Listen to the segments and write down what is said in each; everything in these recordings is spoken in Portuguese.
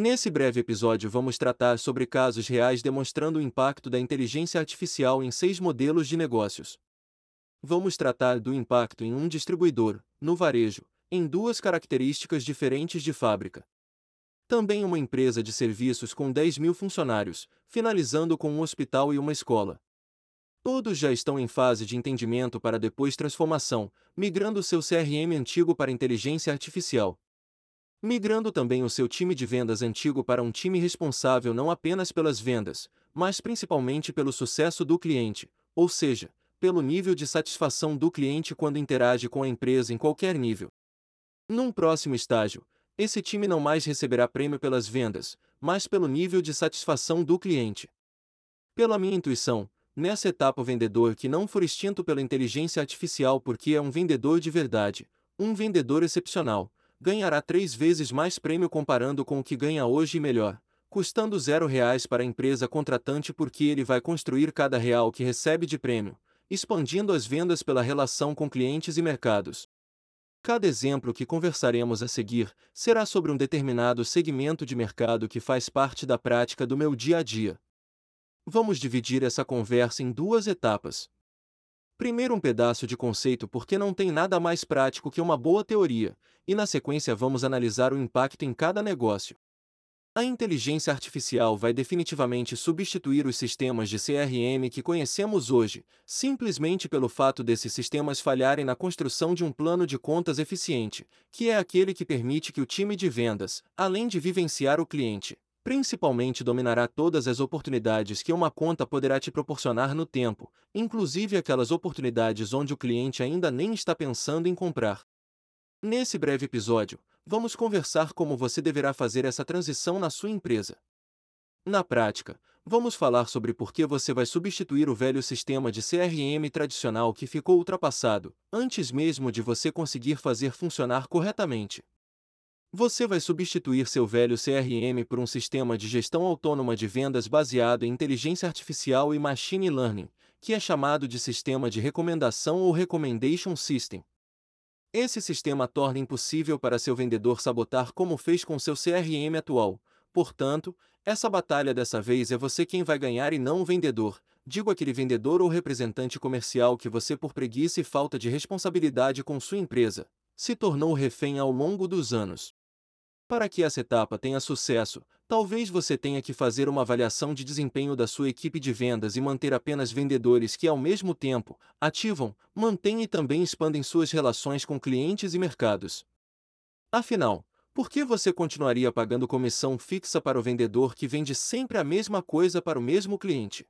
Nesse breve episódio, vamos tratar sobre casos reais demonstrando o impacto da inteligência artificial em seis modelos de negócios. Vamos tratar do impacto em um distribuidor, no varejo, em duas características diferentes de fábrica. Também uma empresa de serviços com 10 mil funcionários, finalizando com um hospital e uma escola. Todos já estão em fase de entendimento para depois transformação, migrando seu CRM antigo para inteligência artificial. Migrando também o seu time de vendas antigo para um time responsável não apenas pelas vendas, mas principalmente pelo sucesso do cliente, ou seja, pelo nível de satisfação do cliente quando interage com a empresa em qualquer nível. Num próximo estágio, esse time não mais receberá prêmio pelas vendas, mas pelo nível de satisfação do cliente. Pela minha intuição, nessa etapa o vendedor que não for extinto pela inteligência artificial porque é um vendedor de verdade, um vendedor excepcional, ganhará três vezes mais prêmio comparando com o que ganha hoje e melhor, custando zero reais para a empresa contratante porque ele vai construir cada real que recebe de prêmio, expandindo as vendas pela relação com clientes e mercados. Cada exemplo que conversaremos a seguir será sobre um determinado segmento de mercado que faz parte da prática do meu dia a dia. Vamos dividir essa conversa em duas etapas. Primeiro, um pedaço de conceito porque não tem nada mais prático que uma boa teoria, e na sequência vamos analisar o impacto em cada negócio. A inteligência artificial vai definitivamente substituir os sistemas de CRM que conhecemos hoje, simplesmente pelo fato desses sistemas falharem na construção de um plano de contas eficiente, que é aquele que permite que o time de vendas, além de vivenciar o cliente, principalmente dominará todas as oportunidades que uma conta poderá te proporcionar no tempo, inclusive aquelas oportunidades onde o cliente ainda nem está pensando em comprar. Nesse breve episódio, vamos conversar como você deverá fazer essa transição na sua empresa. Na prática, vamos falar sobre por que você vai substituir o velho sistema de CRM tradicional que ficou ultrapassado, antes mesmo de você conseguir fazer funcionar corretamente. Você vai substituir seu velho CRM por um sistema de gestão autônoma de vendas baseado em inteligência artificial e machine learning, que é chamado de sistema de recomendação ou recommendation system, esse sistema torna impossível para seu vendedor sabotar como fez com seu CRM atual. Portanto, essa batalha dessa vez é você quem vai ganhar e não o vendedor. Digo aquele vendedor ou representante comercial que você, por preguiça e falta de responsabilidade com sua empresa, se tornou refém ao longo dos anos. Para que essa etapa tenha sucesso, talvez você tenha que fazer uma avaliação de desempenho da sua equipe de vendas e manter apenas vendedores que, ao mesmo tempo, ativam, mantêm e também expandem suas relações com clientes e mercados. Afinal, por que você continuaria pagando comissão fixa para o vendedor que vende sempre a mesma coisa para o mesmo cliente?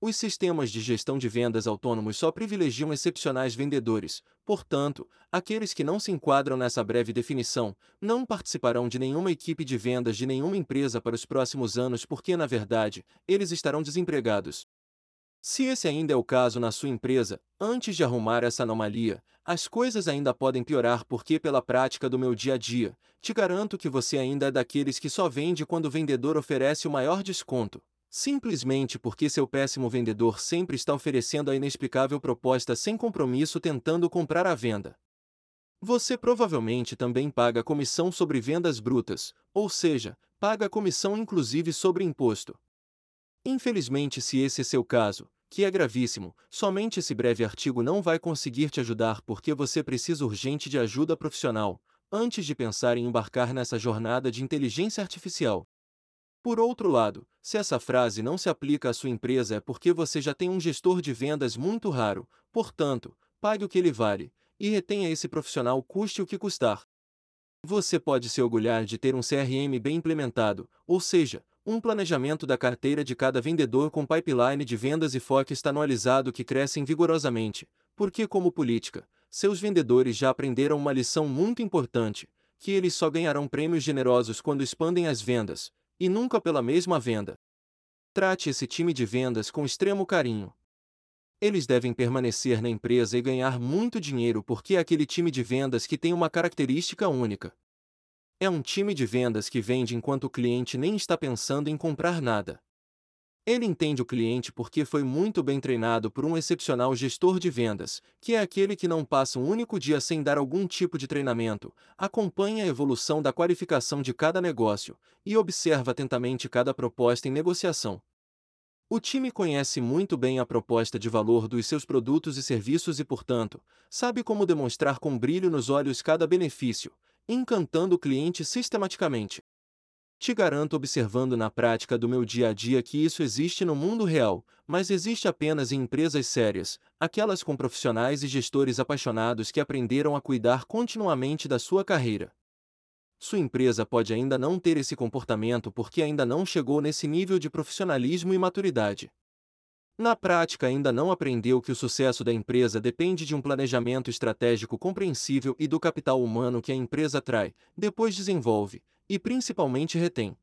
Os sistemas de gestão de vendas autônomos só privilegiam excepcionais vendedores, portanto, aqueles que não se enquadram nessa breve definição não participarão de nenhuma equipe de vendas de nenhuma empresa para os próximos anos porque, na verdade, eles estarão desempregados. Se esse ainda é o caso na sua empresa, antes de arrumar essa anomalia, as coisas ainda podem piorar porque, pela prática do meu dia a dia, te garanto que você ainda é daqueles que só vende quando o vendedor oferece o maior desconto simplesmente porque seu péssimo vendedor sempre está oferecendo a inexplicável proposta sem compromisso tentando comprar à venda. Você provavelmente também paga comissão sobre vendas brutas, ou seja, paga comissão inclusive sobre imposto. Infelizmente, se esse é seu caso, que é gravíssimo, somente esse breve artigo não vai conseguir te ajudar porque você precisa urgente de ajuda profissional, antes de pensar em embarcar nessa jornada de inteligência artificial. Por outro lado, se essa frase não se aplica à sua empresa é porque você já tem um gestor de vendas muito raro, portanto, pague o que ele vale, e retenha esse profissional custe o que custar. Você pode se orgulhar de ter um CRM bem implementado, ou seja, um planejamento da carteira de cada vendedor com pipeline de vendas e forecast anualizado que crescem vigorosamente, porque, como política, seus vendedores já aprenderam uma lição muito importante: que eles só ganharão prêmios generosos quando expandem as vendas, e nunca pela mesma venda. Trate esse time de vendas com extremo carinho. Eles devem permanecer na empresa e ganhar muito dinheiro porque é aquele time de vendas que tem uma característica única. É um time de vendas que vende enquanto o cliente nem está pensando em comprar nada. Ele entende o cliente porque foi muito bem treinado por um excepcional gestor de vendas, que é aquele que não passa um único dia sem dar algum tipo de treinamento, acompanha a evolução da qualificação de cada negócio e observa atentamente cada proposta em negociação. O time conhece muito bem a proposta de valor dos seus produtos e serviços e, portanto, sabe como demonstrar com brilho nos olhos cada benefício, encantando o cliente sistematicamente. Te garanto observando na prática do meu dia a dia que isso existe no mundo real, mas existe apenas em empresas sérias, aquelas com profissionais e gestores apaixonados que aprenderam a cuidar continuamente da sua carreira. Sua empresa pode ainda não ter esse comportamento porque ainda não chegou nesse nível de profissionalismo e maturidade. Na prática, ainda não aprendeu que o sucesso da empresa depende de um planejamento estratégico compreensível e do capital humano que a empresa atrai, depois desenvolve, e principalmente retém.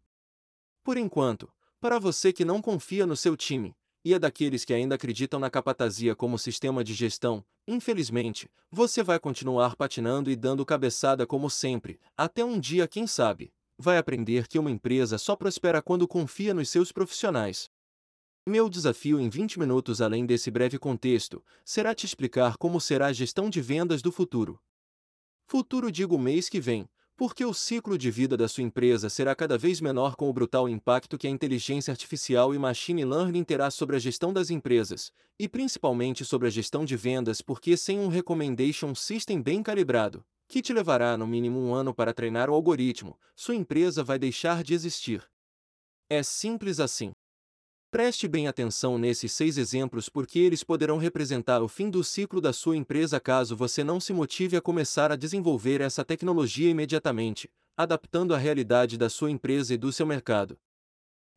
Por enquanto, para você que não confia no seu time, e é daqueles que ainda acreditam na capatazia como sistema de gestão, infelizmente, você vai continuar patinando e dando cabeçada como sempre, até um dia, quem sabe, vai aprender que uma empresa só prospera quando confia nos seus profissionais. Meu desafio em 20 minutos, além desse breve contexto, será te explicar como será a gestão de vendas do futuro. Futuro digo mês que vem, porque o ciclo de vida da sua empresa será cada vez menor com o brutal impacto que a inteligência artificial e machine learning terá sobre a gestão das empresas, e principalmente sobre a gestão de vendas, porque sem um recommendation system bem calibrado, que te levará no mínimo um ano para treinar o algoritmo, sua empresa vai deixar de existir. É simples assim. Preste bem atenção nesses seis exemplos porque eles poderão representar o fim do ciclo da sua empresa caso você não se motive a começar a desenvolver essa tecnologia imediatamente, adaptando à realidade da sua empresa e do seu mercado.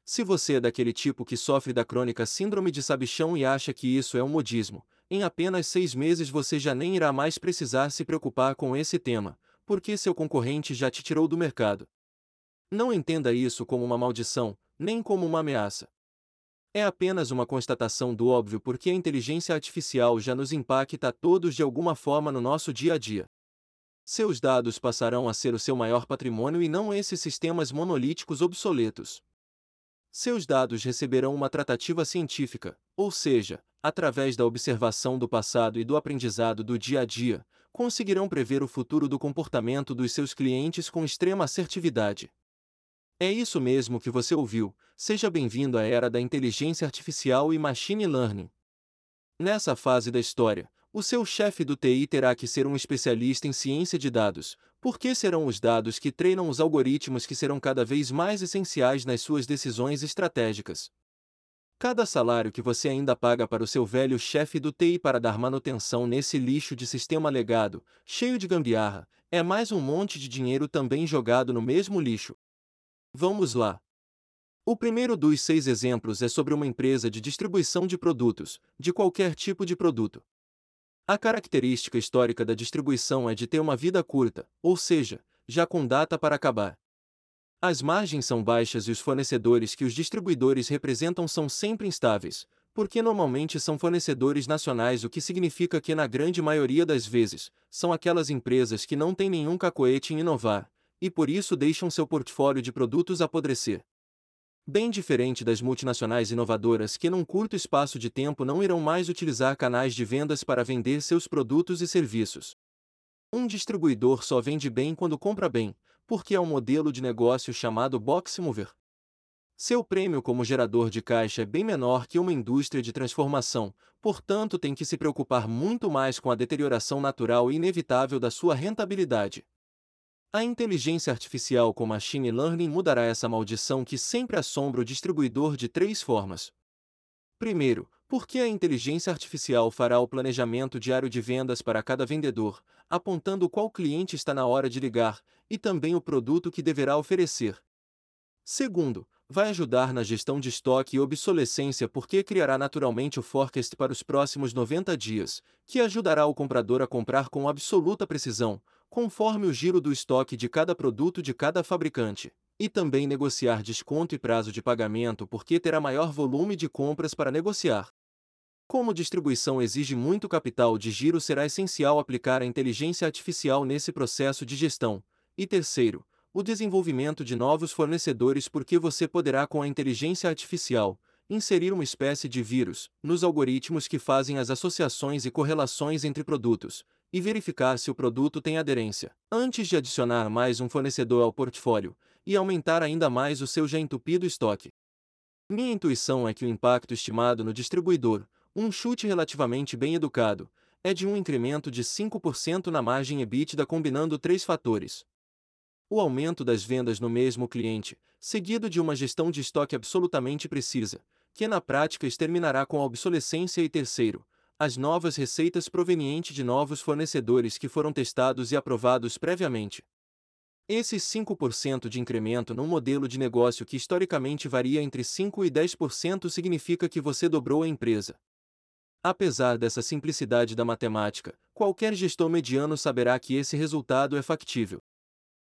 Se você é daquele tipo que sofre da crônica síndrome de sabichão e acha que isso é um modismo, em apenas seis meses você já nem irá mais precisar se preocupar com esse tema, porque seu concorrente já te tirou do mercado. Não entenda isso como uma maldição, nem como uma ameaça. É apenas uma constatação do óbvio porque a inteligência artificial já nos impacta todos de alguma forma no nosso dia a dia. Seus dados passarão a ser o seu maior patrimônio e não esses sistemas monolíticos obsoletos. Seus dados receberão uma tratativa científica, ou seja, através da observação do passado e do aprendizado do dia a dia, conseguirão prever o futuro do comportamento dos seus clientes com extrema assertividade. É isso mesmo que você ouviu. Seja bem-vindo à era da inteligência artificial e machine learning. Nessa fase da história, o seu chefe do TI terá que ser um especialista em ciência de dados, porque serão os dados que treinam os algoritmos que serão cada vez mais essenciais nas suas decisões estratégicas. Cada salário que você ainda paga para o seu velho chefe do TI para dar manutenção nesse lixo de sistema legado, cheio de gambiarra, é mais um monte de dinheiro também jogado no mesmo lixo. Vamos lá. O primeiro dos seis exemplos é sobre uma empresa de distribuição de produtos, de qualquer tipo de produto. A característica histórica da distribuição é de ter uma vida curta, ou seja, já com data para acabar. As margens são baixas e os fornecedores que os distribuidores representam são sempre instáveis, porque normalmente são fornecedores nacionais, o que significa que, na grande maioria das vezes, são aquelas empresas que não têm nenhum cacoete em inovar, e por isso deixam seu portfólio de produtos apodrecer. Bem diferente das multinacionais inovadoras que, num curto espaço de tempo, não irão mais utilizar canais de vendas para vender seus produtos e serviços. Um distribuidor só vende bem quando compra bem, porque é um modelo de negócio chamado box mover. Seu prêmio como gerador de caixa é bem menor que uma indústria de transformação, portanto, tem que se preocupar muito mais com a deterioração natural e inevitável da sua rentabilidade. A inteligência artificial com machine learning mudará essa maldição que sempre assombra o distribuidor de três formas. Primeiro, porque a inteligência artificial fará o planejamento diário de vendas para cada vendedor, apontando qual cliente está na hora de ligar e também o produto que deverá oferecer. Segundo, vai ajudar na gestão de estoque e obsolescência porque criará naturalmente o forecast para os próximos 90 dias, que ajudará o comprador a comprar com absoluta precisão, conforme o giro do estoque de cada produto de cada fabricante, e também negociar desconto e prazo de pagamento porque terá maior volume de compras para negociar. Como distribuição exige muito capital de giro, será essencial aplicar a inteligência artificial nesse processo de gestão. E terceiro, o desenvolvimento de novos fornecedores porque você poderá com a inteligência artificial inserir uma espécie de vírus nos algoritmos que fazem as associações e correlações entre produtos, e verificar se o produto tem aderência, antes de adicionar mais um fornecedor ao portfólio, e aumentar ainda mais o seu já entupido estoque. Minha intuição é que o impacto estimado no distribuidor, um chute relativamente bem educado, é de um incremento de 5% na margem EBITDA combinando três fatores. O aumento das vendas no mesmo cliente, seguido de uma gestão de estoque absolutamente precisa, que na prática exterminará com a obsolescência e terceiro, as novas receitas provenientes de novos fornecedores que foram testados e aprovados previamente. Esses 5% de incremento num modelo de negócio que historicamente varia entre 5% e 10% significa que você dobrou a empresa. Apesar dessa simplicidade da matemática, qualquer gestor mediano saberá que esse resultado é factível.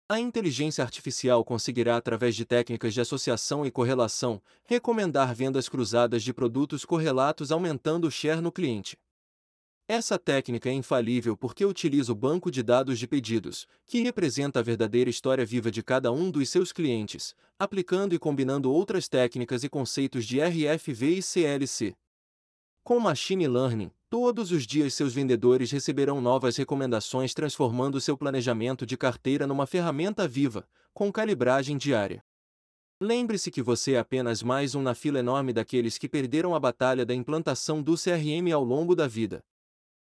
A inteligência artificial conseguirá, através de técnicas de associação e correlação, recomendar vendas cruzadas de produtos correlatos aumentando o share no cliente. Essa técnica é infalível porque utiliza o banco de dados de pedidos, que representa a verdadeira história viva de cada um dos seus clientes, aplicando e combinando outras técnicas e conceitos de RFV e CLC. Com Machine Learning, todos os dias seus vendedores receberão novas recomendações transformando seu planejamento de carteira numa ferramenta viva, com calibragem diária. Lembre-se que você é apenas mais um na fila enorme daqueles que perderam a batalha da implantação do CRM ao longo da vida.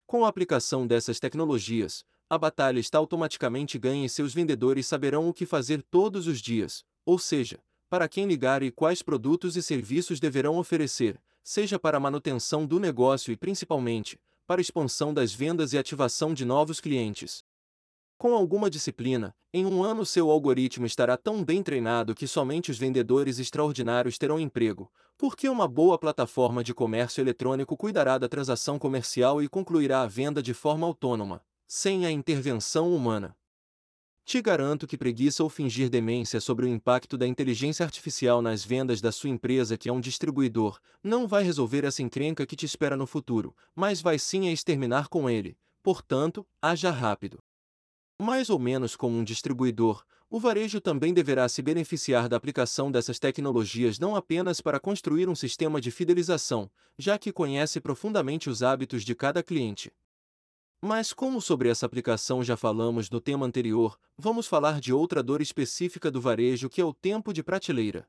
Com a aplicação dessas tecnologias, a batalha está automaticamente ganha e seus vendedores saberão o que fazer todos os dias, ou seja, para quem ligar e quais produtos e serviços deverão oferecer, seja para a manutenção do negócio e principalmente, para expansão das vendas e ativação de novos clientes. Com alguma disciplina, em um ano seu algoritmo estará tão bem treinado que somente os vendedores extraordinários terão emprego, porque uma boa plataforma de comércio eletrônico cuidará da transação comercial e concluirá a venda de forma autônoma, sem a intervenção humana. Te garanto que preguiça ou fingir demência sobre o impacto da inteligência artificial nas vendas da sua empresa, que é um distribuidor, não vai resolver essa encrenca que te espera no futuro, mas vai sim a exterminar com ele. Portanto, haja rápido. Mais ou menos como um distribuidor, o varejo também deverá se beneficiar da aplicação dessas tecnologias não apenas para construir um sistema de fidelização, já que conhece profundamente os hábitos de cada cliente, mas como sobre essa aplicação já falamos no tema anterior, vamos falar de outra dor específica do varejo que é o tempo de prateleira.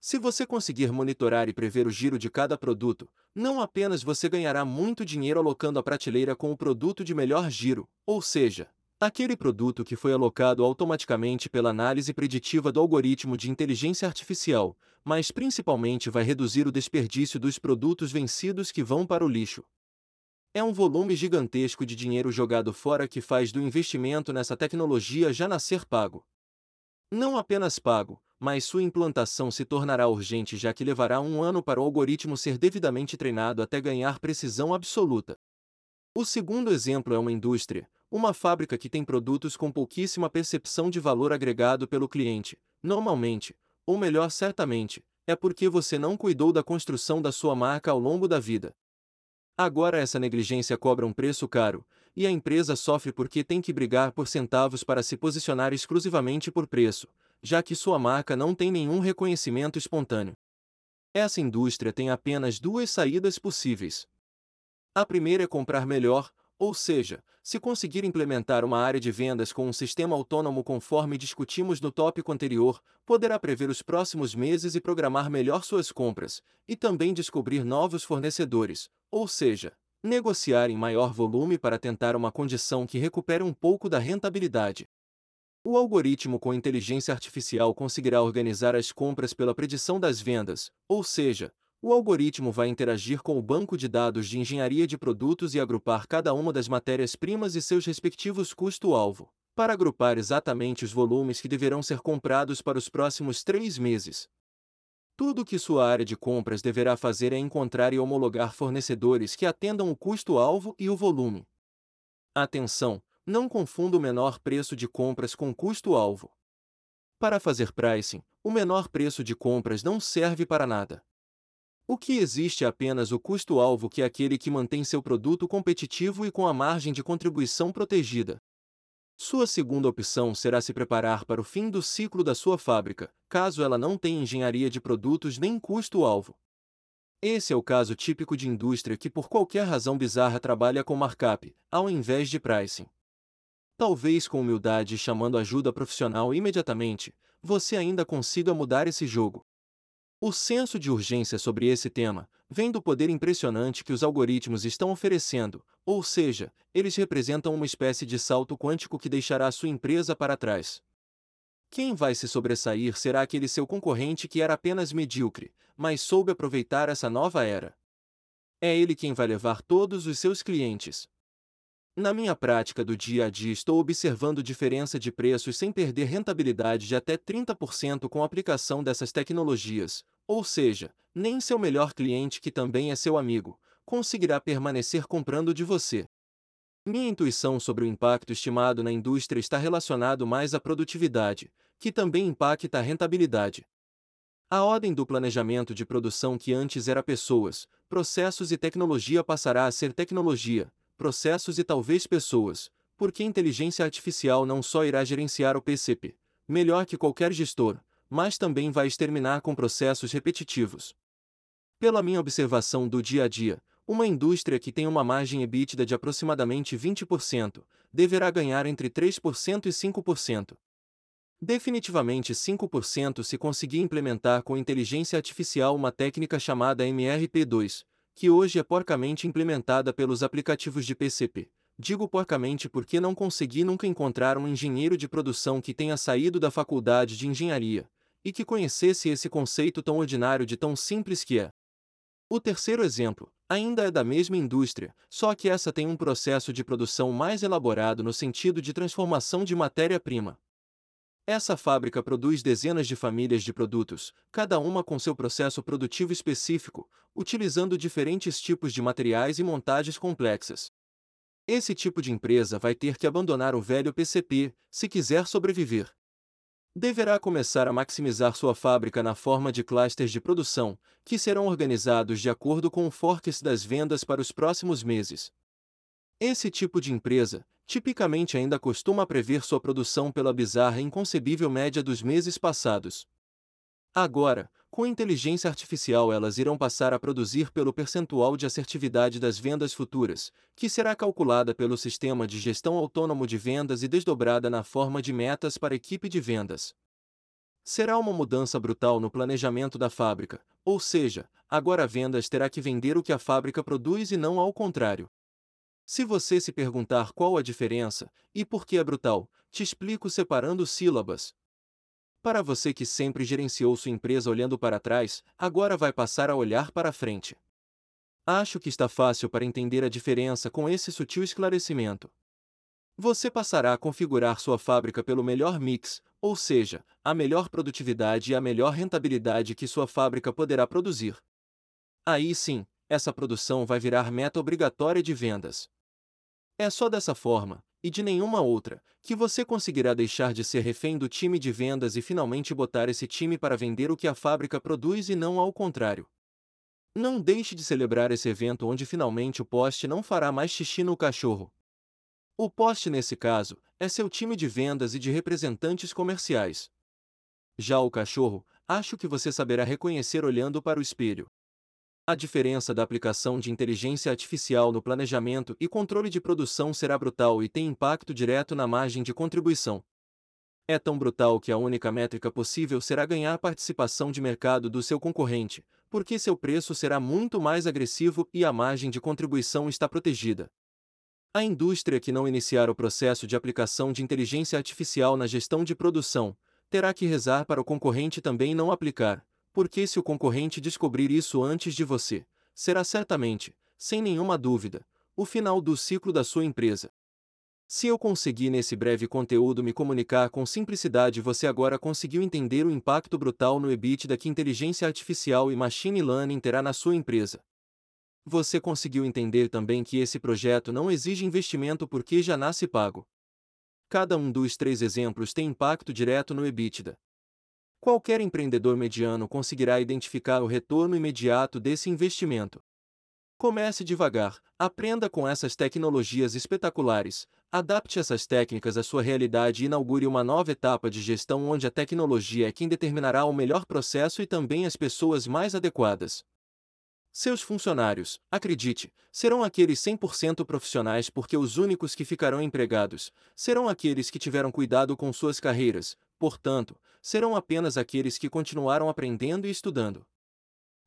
Se você conseguir monitorar e prever o giro de cada produto, não apenas você ganhará muito dinheiro alocando a prateleira com o produto de melhor giro, ou seja, aquele produto que foi alocado automaticamente pela análise preditiva do algoritmo de inteligência artificial, mas principalmente vai reduzir o desperdício dos produtos vencidos que vão para o lixo. É um volume gigantesco de dinheiro jogado fora que faz do investimento nessa tecnologia já nascer pago. Não apenas pago, mas sua implantação se tornará urgente já que levará um ano para o algoritmo ser devidamente treinado até ganhar precisão absoluta. O segundo exemplo é uma indústria, uma fábrica que tem produtos com pouquíssima percepção de valor agregado pelo cliente, normalmente, ou melhor certamente, é porque você não cuidou da construção da sua marca ao longo da vida. Agora essa negligência cobra um preço caro, e a empresa sofre porque tem que brigar por centavos para se posicionar exclusivamente por preço, já que sua marca não tem nenhum reconhecimento espontâneo. Essa indústria tem apenas duas saídas possíveis. A primeira é comprar melhor, ou seja, se conseguir implementar uma área de vendas com um sistema autônomo conforme discutimos no tópico anterior, poderá prever os próximos meses e programar melhor suas compras, e também descobrir novos fornecedores, ou seja, negociar em maior volume para tentar uma condição que recupere um pouco da rentabilidade. O algoritmo com inteligência artificial conseguirá organizar as compras pela predição das vendas, ou seja, o algoritmo vai interagir com o banco de dados de engenharia de produtos e agrupar cada uma das matérias-primas e seus respectivos custo-alvo, para agrupar exatamente os volumes que deverão ser comprados para os próximos três meses. Tudo o que sua área de compras deverá fazer é encontrar e homologar fornecedores que atendam o custo-alvo e o volume. Atenção! Não confunda o menor preço de compras com custo-alvo. Para fazer pricing, o menor preço de compras não serve para nada. O que existe é apenas o custo-alvo que é aquele que mantém seu produto competitivo e com a margem de contribuição protegida. Sua segunda opção será se preparar para o fim do ciclo da sua fábrica, caso ela não tenha engenharia de produtos nem custo-alvo. Esse é o caso típico de indústria que por qualquer razão bizarra trabalha com markup, ao invés de pricing. Talvez com humildade e chamando ajuda profissional imediatamente, você ainda consiga mudar esse jogo. O senso de urgência sobre esse tema vem do poder impressionante que os algoritmos estão oferecendo, ou seja, eles representam uma espécie de salto quântico que deixará sua empresa para trás. Quem vai se sobressair será aquele seu concorrente que era apenas medíocre, mas soube aproveitar essa nova era. É ele quem vai levar todos os seus clientes. Na minha prática do dia a dia, estou observando diferença de preços sem perder rentabilidade de até 30% com a aplicação dessas tecnologias, ou seja, nem seu melhor cliente, que também é seu amigo, conseguirá permanecer comprando de você. Minha intuição sobre o impacto estimado na indústria está relacionado mais à produtividade, que também impacta a rentabilidade. A ordem do planejamento de produção que antes era pessoas, processos e tecnologia passará a ser tecnologia, processos e talvez pessoas, porque inteligência artificial não só irá gerenciar o PCP, melhor que qualquer gestor, mas também vai exterminar com processos repetitivos. Pela minha observação do dia a dia, uma indústria que tem uma margem EBITDA de aproximadamente 20% deverá ganhar entre 3% e 5%. Definitivamente 5% se conseguir implementar com inteligência artificial uma técnica chamada MRP2, que hoje é porcamente implementada pelos aplicativos de PCP. Digo porcamente porque não consegui nunca encontrar um engenheiro de produção que tenha saído da faculdade de engenharia e que conhecesse esse conceito tão ordinário de tão simples que é. O terceiro exemplo ainda é da mesma indústria, só que essa tem um processo de produção mais elaborado no sentido de transformação de matéria-prima. Essa fábrica produz dezenas de famílias de produtos, cada uma com seu processo produtivo específico, utilizando diferentes tipos de materiais e montagens complexas. Esse tipo de empresa vai ter que abandonar o velho PCP, se quiser sobreviver. Deverá começar a maximizar sua fábrica na forma de clusters de produção, que serão organizados de acordo com o forecast das vendas para os próximos meses. Esse tipo de empresa, tipicamente ainda costuma prever sua produção pela bizarra e inconcebível média dos meses passados. Agora, com inteligência artificial, elas irão passar a produzir pelo percentual de assertividade das vendas futuras, que será calculada pelo sistema de gestão autônomo de vendas e desdobrada na forma de metas para a equipe de vendas. Será uma mudança brutal no planejamento da fábrica, ou seja, agora a vendas terá que vender o que a fábrica produz e não ao contrário. Se você se perguntar qual a diferença e por que é brutal, te explico separando sílabas. Para você que sempre gerenciou sua empresa olhando para trás, agora vai passar a olhar para frente. Acho que está fácil para entender a diferença com esse sutil esclarecimento. Você passará a configurar sua fábrica pelo melhor mix, ou seja, a melhor produtividade e a melhor rentabilidade que sua fábrica poderá produzir. Aí sim, essa produção vai virar meta obrigatória de vendas. É só dessa forma, e de nenhuma outra, que você conseguirá deixar de ser refém do time de vendas e finalmente botar esse time para vender o que a fábrica produz e não ao contrário. Não deixe de celebrar esse evento onde finalmente o poste não fará mais xixi no cachorro. O poste, nesse caso, é seu time de vendas e de representantes comerciais. Já o cachorro, acho que você saberá reconhecer olhando para o espelho. A diferença da aplicação de inteligência artificial no planejamento e controle de produção será brutal e tem impacto direto na margem de contribuição. É tão brutal que a única métrica possível será ganhar participação de mercado do seu concorrente, porque seu preço será muito mais agressivo e a margem de contribuição está protegida. A indústria que não iniciar o processo de aplicação de inteligência artificial na gestão de produção terá que rezar para o concorrente também não aplicar, porque se o concorrente descobrir isso antes de você, será certamente, sem nenhuma dúvida, o final do ciclo da sua empresa. Se eu conseguir nesse breve conteúdo me comunicar com simplicidade, você agora conseguiu entender o impacto brutal no EBITDA que inteligência artificial e machine learning terá na sua empresa. Você conseguiu entender também que esse projeto não exige investimento porque já nasce pago. Cada um dos três exemplos tem impacto direto no EBITDA. Qualquer empreendedor mediano conseguirá identificar o retorno imediato desse investimento. Comece devagar, aprenda com essas tecnologias espetaculares, adapte essas técnicas à sua realidade e inaugure uma nova etapa de gestão onde a tecnologia é quem determinará o melhor processo e também as pessoas mais adequadas. Seus funcionários, acredite, serão aqueles 100% profissionais porque os únicos que ficarão empregados serão aqueles que tiveram cuidado com suas carreiras, portanto, serão apenas aqueles que continuaram aprendendo e estudando.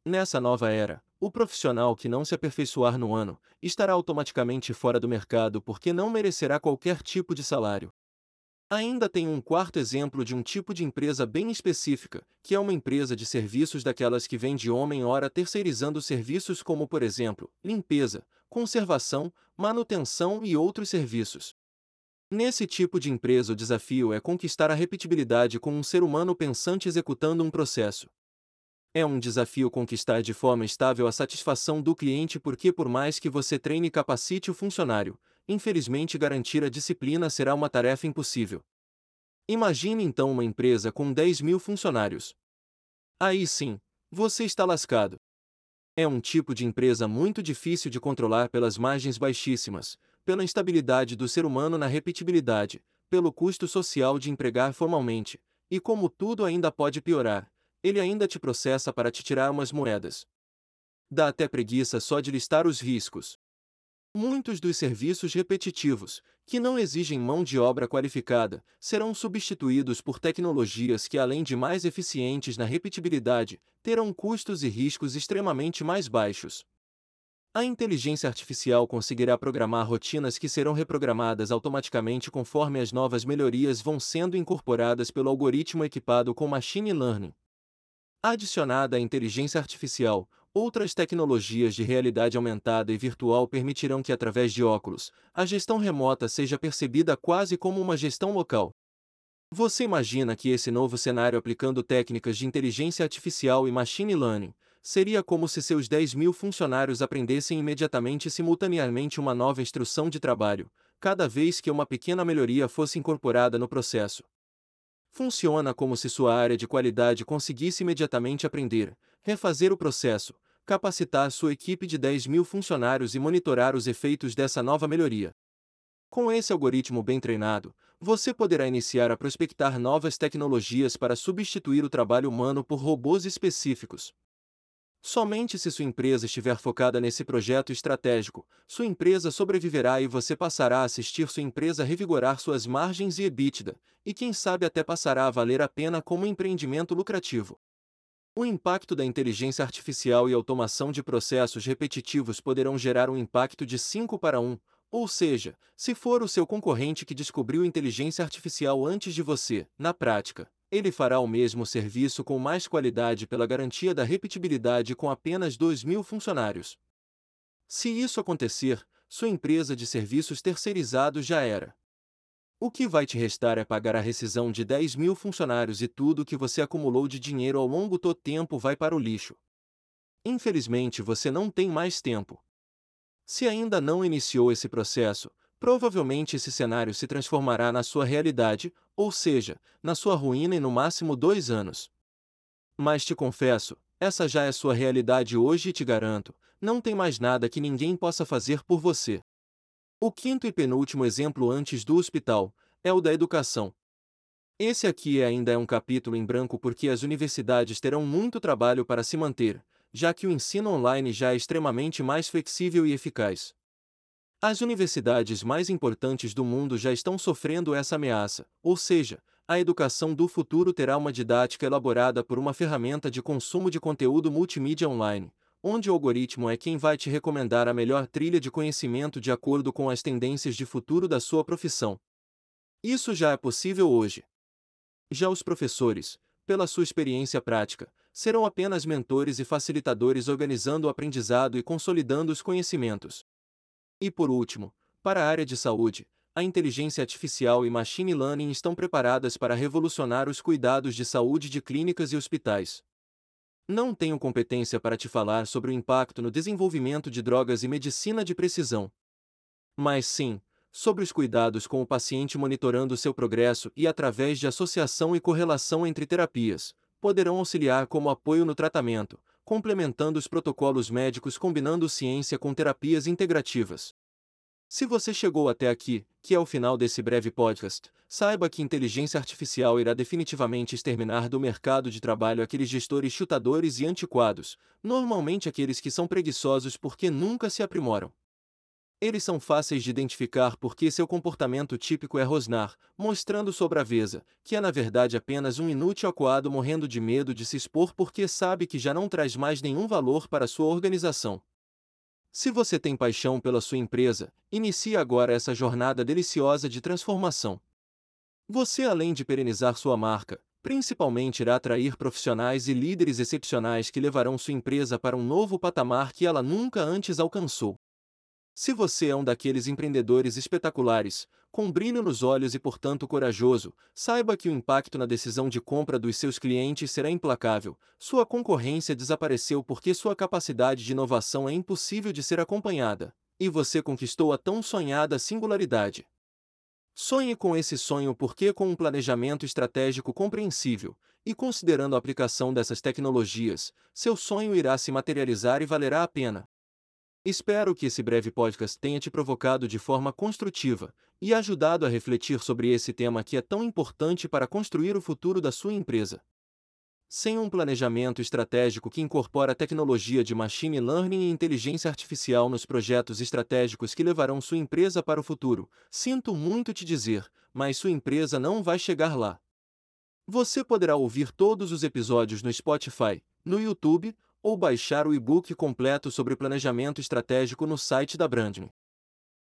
Nessa nova era, o profissional que não se aperfeiçoar no ano estará automaticamente fora do mercado porque não merecerá qualquer tipo de salário. Ainda tem um quarto exemplo de um tipo de empresa bem específica, que é uma empresa de serviços daquelas que vende homem-hora terceirizando serviços como, por exemplo, limpeza, conservação, manutenção e outros serviços. Nesse tipo de empresa, o desafio é conquistar a repetibilidade com um ser humano pensante executando um processo. É um desafio conquistar de forma estável a satisfação do cliente porque, por mais que você treine e capacite o funcionário, infelizmente garantir a disciplina será uma tarefa impossível. Imagine então uma empresa com 10 mil funcionários. Aí sim, você está lascado. É um tipo de empresa muito difícil de controlar pelas margens baixíssimas, pela instabilidade do ser humano na repetibilidade, pelo custo social de empregar formalmente, e como tudo ainda pode piorar, ele ainda te processa para te tirar umas moedas. Dá até preguiça só de listar os riscos. Muitos dos serviços repetitivos, que não exigem mão de obra qualificada, serão substituídos por tecnologias que, além de mais eficientes na repetibilidade, terão custos e riscos extremamente mais baixos. A inteligência artificial conseguirá programar rotinas que serão reprogramadas automaticamente conforme as novas melhorias vão sendo incorporadas pelo algoritmo equipado com machine learning. Adicionada à inteligência artificial, Outras tecnologias de realidade aumentada e virtual permitirão que, através de óculos, a gestão remota seja percebida quase como uma gestão local. Você imagina que esse novo cenário aplicando técnicas de inteligência artificial e machine learning seria como se seus 10 mil funcionários aprendessem imediatamente e simultaneamente uma nova instrução de trabalho, cada vez que uma pequena melhoria fosse incorporada no processo. Funciona como se sua área de qualidade conseguisse imediatamente aprender, refazer o processo, capacitar sua equipe de 10 mil funcionários e monitorar os efeitos dessa nova melhoria. Com esse algoritmo bem treinado, você poderá iniciar a prospectar novas tecnologias para substituir o trabalho humano por robôs específicos. Somente se sua empresa estiver focada nesse projeto estratégico, sua empresa sobreviverá e você passará a assistir sua empresa revigorar suas margens e EBITDA, e quem sabe até passará a valer a pena como empreendimento lucrativo. O impacto da inteligência artificial e automação de processos repetitivos poderão gerar um impacto de 5 para 1, ou seja, se for o seu concorrente que descobriu inteligência artificial antes de você, na prática, ele fará o mesmo serviço com mais qualidade pela garantia da repetibilidade com apenas 2 mil funcionários. Se isso acontecer, sua empresa de serviços terceirizados já era. O que vai te restar é pagar a rescisão de 10 mil funcionários e tudo que você acumulou de dinheiro ao longo do tempo vai para o lixo. Infelizmente você não tem mais tempo. Se ainda não iniciou esse processo, provavelmente esse cenário se transformará na sua realidade, ou seja, na sua ruína em no máximo dois anos. Mas te confesso, essa já é sua realidade hoje e te garanto, não tem mais nada que ninguém possa fazer por você. O quinto e penúltimo exemplo antes do hospital é o da educação. Esse aqui ainda é um capítulo em branco porque as universidades terão muito trabalho para se manter, já que o ensino online já é extremamente mais flexível e eficaz. As universidades mais importantes do mundo já estão sofrendo essa ameaça, ou seja, a educação do futuro terá uma didática elaborada por uma ferramenta de consumo de conteúdo multimídia online, onde o algoritmo é quem vai te recomendar a melhor trilha de conhecimento de acordo com as tendências de futuro da sua profissão. Isso já é possível hoje. Já os professores, pela sua experiência prática, serão apenas mentores e facilitadores organizando o aprendizado e consolidando os conhecimentos. E por último, para a área de saúde, a inteligência artificial e machine learning estão preparadas para revolucionar os cuidados de saúde de clínicas e hospitais. Não tenho competência para te falar sobre o impacto no desenvolvimento de drogas e medicina de precisão. Mas sim, sobre os cuidados com o paciente monitorando seu progresso e através de associação e correlação entre terapias, poderão auxiliar como apoio no tratamento, complementando os protocolos médicos combinando ciência com terapias integrativas. Se você chegou até aqui, que é o final desse breve podcast, saiba que inteligência artificial irá definitivamente exterminar do mercado de trabalho aqueles gestores chutadores e antiquados, normalmente aqueles que são preguiçosos porque nunca se aprimoram. Eles são fáceis de identificar porque seu comportamento típico é rosnar, mostrando sua braveza, que é na verdade apenas um inútil acuado morrendo de medo de se expor porque sabe que já não traz mais nenhum valor para sua organização. Se você tem paixão pela sua empresa, inicie agora essa jornada deliciosa de transformação. Você, além de perenizar sua marca, principalmente irá atrair profissionais e líderes excepcionais que levarão sua empresa para um novo patamar que ela nunca antes alcançou. Se você é um daqueles empreendedores espetaculares, com brilho nos olhos e portanto corajoso, saiba que o impacto na decisão de compra dos seus clientes será implacável. Sua concorrência desapareceu porque sua capacidade de inovação é impossível de ser acompanhada, e você conquistou a tão sonhada singularidade. Sonhe com esse sonho porque, com um planejamento estratégico compreensível e considerando a aplicação dessas tecnologias, seu sonho irá se materializar e valerá a pena. Espero que esse breve podcast tenha te provocado de forma construtiva e ajudado a refletir sobre esse tema que é tão importante para construir o futuro da sua empresa. Sem um planejamento estratégico que incorpora tecnologia de machine learning e inteligência artificial nos projetos estratégicos que levarão sua empresa para o futuro, sinto muito te dizer, mas sua empresa não vai chegar lá. Você poderá ouvir todos os episódios no Spotify, no YouTube ou baixar o e-book completo sobre planejamento estratégico no site da Brandme.